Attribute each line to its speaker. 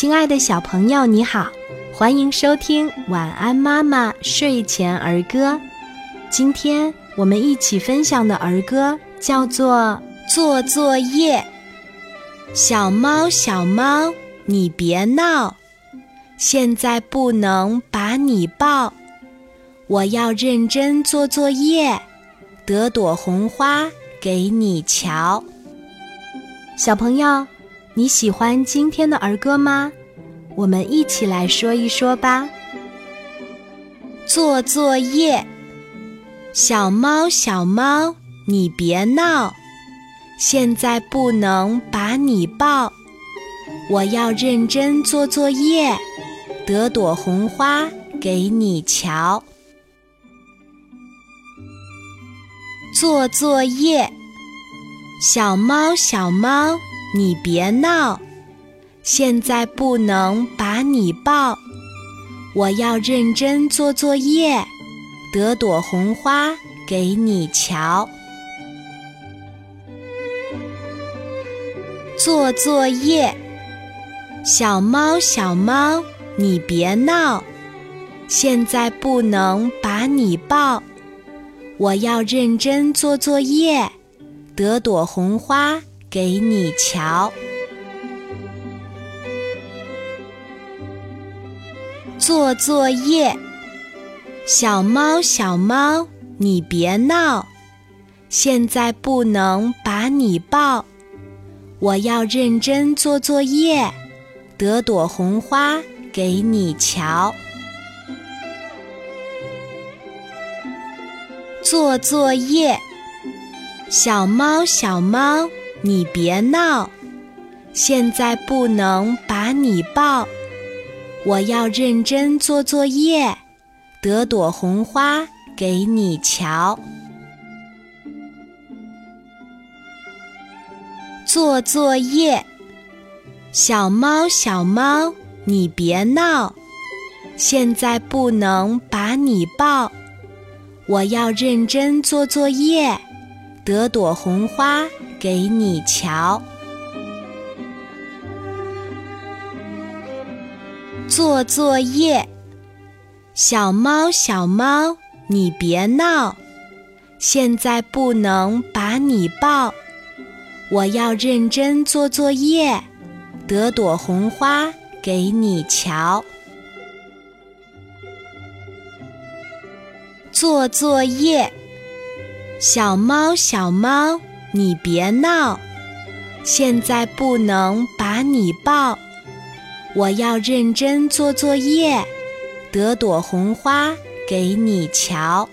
Speaker 1: 亲爱的小朋友，你好，欢迎收听《晚安妈妈睡前儿歌》。今天我们一起分享的儿歌叫做《做作业》。小猫，小猫，你别闹，现在不能把你抱。我要认真做作业，得朵红花给你瞧。小朋友。你喜欢今天的儿歌吗？我们一起来说一说吧。做作业，小猫小猫，你别闹，现在不能把你抱。我要认真做作业，得朵红花给你瞧。做作业，小猫小猫。你别闹，现在不能把你抱。我要认真做作业，得朵红花给你瞧。做作业，小猫小猫，你别闹，现在不能把你抱。我要认真做作业，得朵红花。给你瞧，做作业，小猫小猫，你别闹，现在不能把你抱。我要认真做作业，得朵红花给你瞧。做作业，小猫小猫。你别闹，现在不能把你抱。我要认真做作业，得朵红花给你瞧。做作业，小猫小猫，你别闹，现在不能把你抱。我要认真做作业，得朵红花。给你瞧，做作业，小猫小猫，你别闹，现在不能把你抱。我要认真做作业，得朵红花给你瞧。做作业，小猫小猫。你别闹，现在不能把你抱。我要认真做作业，得朵红花给你瞧。